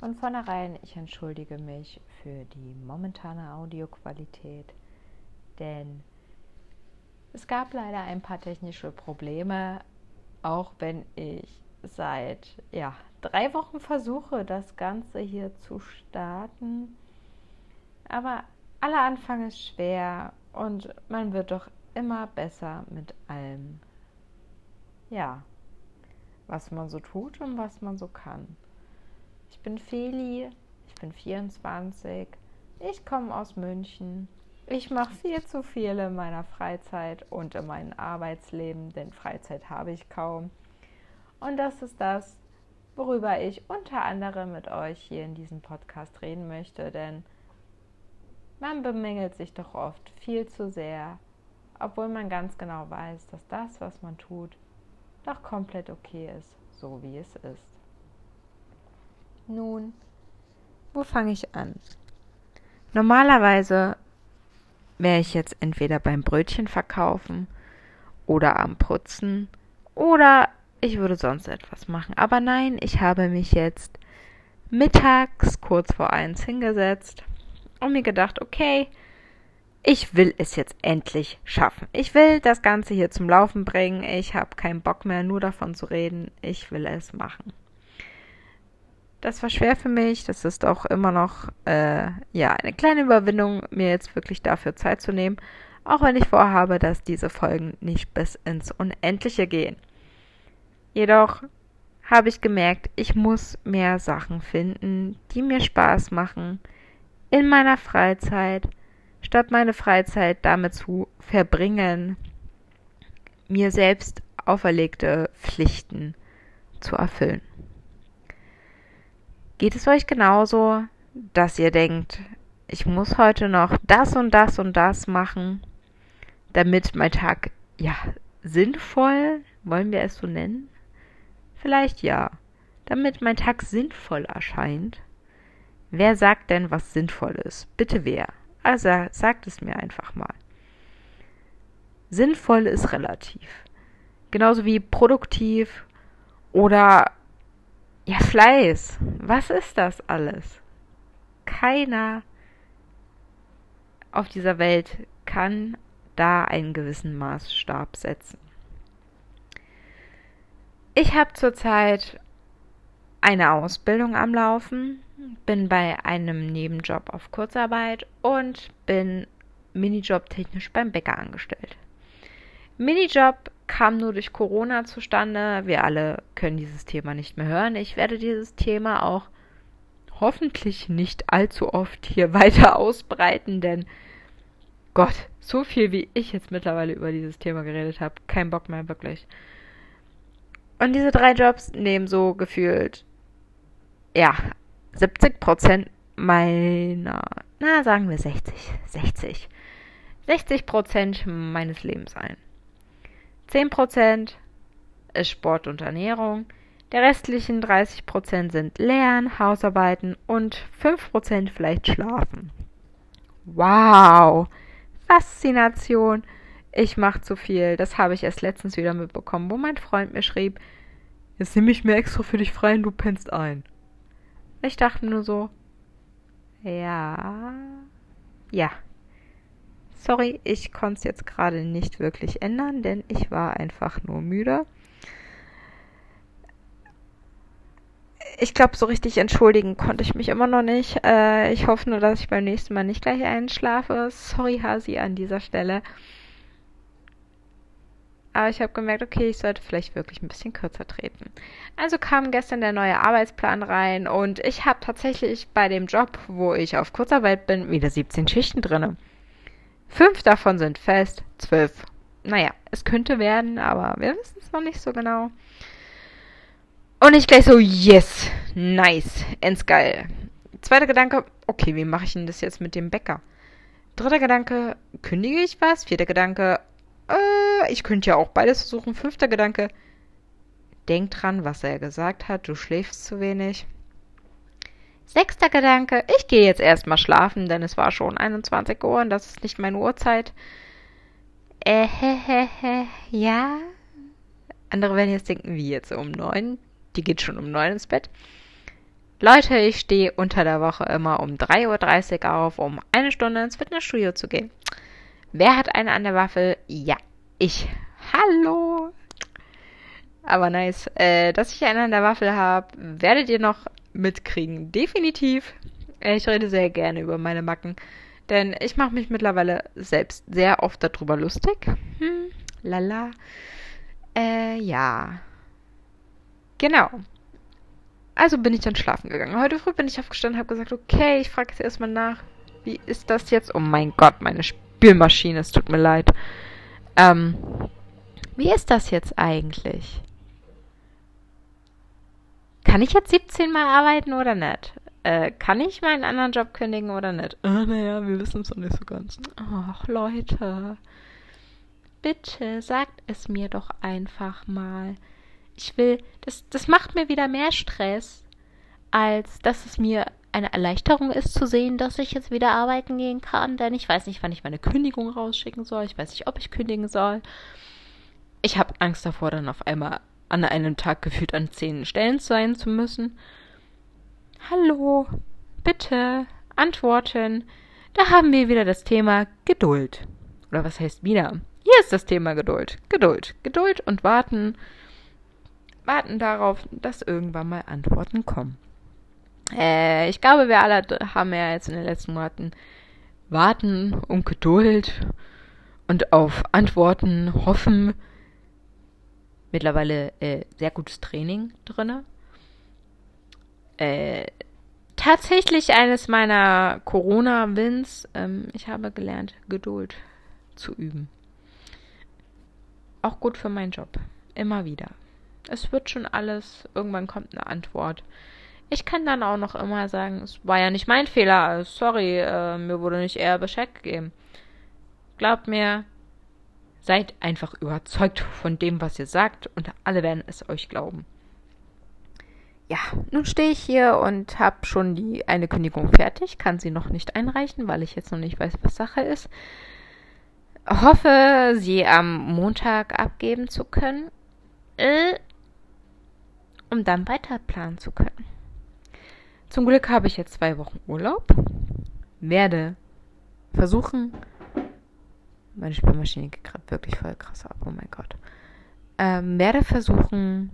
Von vornherein, ich entschuldige mich für die momentane Audioqualität, denn es gab leider ein paar technische Probleme, auch wenn ich seit ja, drei Wochen versuche, das Ganze hier zu starten. Aber aller Anfang ist schwer und man wird doch immer besser mit allem. Ja, was man so tut und was man so kann. Ich bin Feli, ich bin 24, ich komme aus München. Ich mache viel zu viel in meiner Freizeit und in meinem Arbeitsleben, denn Freizeit habe ich kaum. Und das ist das, worüber ich unter anderem mit euch hier in diesem Podcast reden möchte, denn man bemängelt sich doch oft viel zu sehr, obwohl man ganz genau weiß, dass das, was man tut, doch komplett okay ist, so wie es ist. Nun, wo fange ich an? Normalerweise wäre ich jetzt entweder beim Brötchen verkaufen oder am Putzen oder ich würde sonst etwas machen. Aber nein, ich habe mich jetzt mittags kurz vor eins hingesetzt und mir gedacht, okay, ich will es jetzt endlich schaffen. Ich will das Ganze hier zum Laufen bringen. Ich habe keinen Bock mehr, nur davon zu reden. Ich will es machen. Das war schwer für mich. Das ist auch immer noch äh, ja eine kleine Überwindung, mir jetzt wirklich dafür Zeit zu nehmen, auch wenn ich vorhabe, dass diese Folgen nicht bis ins Unendliche gehen. Jedoch habe ich gemerkt, ich muss mehr Sachen finden, die mir Spaß machen in meiner Freizeit, statt meine Freizeit damit zu verbringen, mir selbst auferlegte Pflichten zu erfüllen. Geht es euch genauso, dass ihr denkt, ich muss heute noch das und das und das machen, damit mein Tag, ja, sinnvoll, wollen wir es so nennen? Vielleicht ja, damit mein Tag sinnvoll erscheint. Wer sagt denn, was sinnvoll ist? Bitte wer? Also sagt es mir einfach mal. Sinnvoll ist relativ. Genauso wie produktiv oder ja, Fleiß. Was ist das alles? Keiner auf dieser Welt kann da einen gewissen Maßstab setzen. Ich habe zurzeit eine Ausbildung am Laufen, bin bei einem Nebenjob auf Kurzarbeit und bin Minijob technisch beim Bäcker angestellt. Minijob kam nur durch Corona zustande. Wir alle können dieses Thema nicht mehr hören. Ich werde dieses Thema auch hoffentlich nicht allzu oft hier weiter ausbreiten, denn Gott, so viel wie ich jetzt mittlerweile über dieses Thema geredet habe, kein Bock mehr wirklich. Und diese drei Jobs nehmen so gefühlt, ja, 70 Prozent meiner, na, sagen wir 60, 60, 60 Prozent meines Lebens ein. 10% ist Sport und Ernährung. Der restlichen 30% sind Lernen, Hausarbeiten und 5% vielleicht Schlafen. Wow! Faszination! Ich mache zu viel. Das habe ich erst letztens wieder mitbekommen, wo mein Freund mir schrieb, jetzt nehme ich mir extra für dich frei und du pennst ein. Ich dachte nur so, ja, ja, Sorry, ich konnte es jetzt gerade nicht wirklich ändern, denn ich war einfach nur müde. Ich glaube, so richtig entschuldigen konnte ich mich immer noch nicht. Äh, ich hoffe nur, dass ich beim nächsten Mal nicht gleich einschlafe. Sorry, Hasi, an dieser Stelle. Aber ich habe gemerkt, okay, ich sollte vielleicht wirklich ein bisschen kürzer treten. Also kam gestern der neue Arbeitsplan rein und ich habe tatsächlich bei dem Job, wo ich auf Kurzarbeit bin, wieder 17 Schichten drinne. Fünf davon sind fest, zwölf. Naja, es könnte werden, aber wir wissen es noch nicht so genau. Und ich gleich so, yes, nice, ends geil. Zweiter Gedanke, okay, wie mache ich denn das jetzt mit dem Bäcker? Dritter Gedanke, kündige ich was? Vierter Gedanke, äh, ich könnte ja auch beides versuchen. Fünfter Gedanke, denk dran, was er gesagt hat, du schläfst zu wenig. Sechster Gedanke, ich gehe jetzt erstmal schlafen, denn es war schon 21 Uhr und das ist nicht meine Uhrzeit. Äh, ja. Andere werden jetzt denken, wie jetzt um neun? Die geht schon um neun ins Bett. Leute, ich stehe unter der Woche immer um 3.30 Uhr auf, um eine Stunde ins Fitnessstudio zu gehen. Wer hat eine an der Waffel? Ja, ich. Hallo! Aber nice. Äh, dass ich eine an der Waffel habe, werdet ihr noch mitkriegen. Definitiv. Ich rede sehr gerne über meine Macken. Denn ich mache mich mittlerweile selbst sehr oft darüber lustig. Hm, lala. Äh, ja. Genau. Also bin ich dann schlafen gegangen. Heute früh bin ich aufgestanden und habe gesagt, okay, ich frage jetzt erstmal nach, wie ist das jetzt? Oh mein Gott, meine Spülmaschine, es tut mir leid. Ähm, wie ist das jetzt eigentlich? Kann ich jetzt 17 Mal arbeiten oder nicht? Äh, kann ich meinen anderen Job kündigen oder nicht? Äh, naja, wir wissen es noch nicht so ganz. Ach, Leute. Bitte sagt es mir doch einfach mal ich will, das, das macht mir wieder mehr Stress, als dass es mir eine Erleichterung ist zu sehen, dass ich jetzt wieder arbeiten gehen kann, denn ich weiß nicht, wann ich meine Kündigung rausschicken soll. Ich weiß nicht, ob ich kündigen soll. Ich habe Angst davor, dann auf einmal an einem Tag gefühlt an zehn Stellen sein zu müssen. Hallo, bitte, antworten. Da haben wir wieder das Thema Geduld. Oder was heißt wieder? Hier ist das Thema Geduld. Geduld. Geduld und warten warten darauf, dass irgendwann mal Antworten kommen. Äh, ich glaube, wir alle haben ja jetzt in den letzten Monaten Warten und Geduld und auf Antworten hoffen. Mittlerweile äh, sehr gutes Training drin. Äh, tatsächlich eines meiner Corona-Wins. Ähm, ich habe gelernt, Geduld zu üben. Auch gut für meinen Job. Immer wieder. Es wird schon alles, irgendwann kommt eine Antwort. Ich kann dann auch noch immer sagen, es war ja nicht mein Fehler, sorry, äh, mir wurde nicht eher Bescheid gegeben. Glaubt mir, seid einfach überzeugt von dem, was ihr sagt und alle werden es euch glauben. Ja, nun stehe ich hier und habe schon die eine Kündigung fertig, kann sie noch nicht einreichen, weil ich jetzt noch nicht weiß, was Sache ist. Hoffe, sie am Montag abgeben zu können. Äh, um dann weiter planen zu können. Zum Glück habe ich jetzt zwei Wochen Urlaub, werde versuchen, meine Spülmaschine geht gerade wirklich voll krass ab, oh mein Gott, ähm, werde versuchen,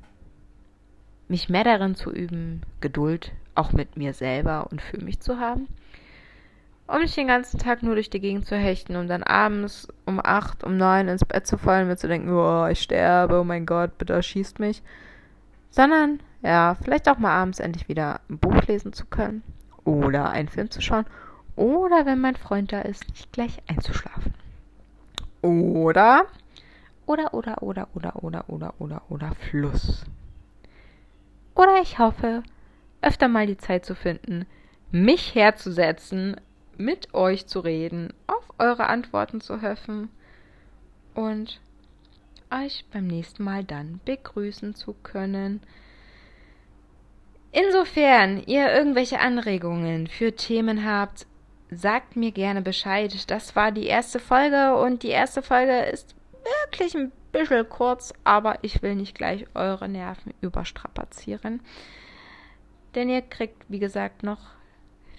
mich mehr darin zu üben, Geduld auch mit mir selber und für mich zu haben. Um nicht den ganzen Tag nur durch die Gegend zu hechten und dann abends um acht, um neun ins Bett zu fallen, mir zu denken, oh, ich sterbe, oh mein Gott, bitte erschießt mich sondern ja, vielleicht auch mal abends endlich wieder ein Buch lesen zu können oder einen Film zu schauen oder wenn mein Freund da ist, nicht gleich einzuschlafen. Oder oder oder oder oder oder oder oder oder Fluss. Oder ich hoffe, öfter mal die Zeit zu finden, mich herzusetzen, mit euch zu reden, auf eure Antworten zu hoffen und euch beim nächsten Mal dann begrüßen zu können. Insofern ihr irgendwelche Anregungen für Themen habt, sagt mir gerne Bescheid. Das war die erste Folge und die erste Folge ist wirklich ein bisschen kurz, aber ich will nicht gleich eure Nerven überstrapazieren. Denn ihr kriegt, wie gesagt, noch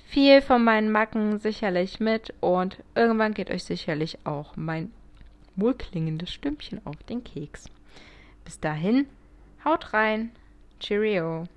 viel von meinen Macken sicherlich mit und irgendwann geht euch sicherlich auch mein wohlklingendes Stimmchen auf den Keks. Bis dahin, haut rein. Cheerio.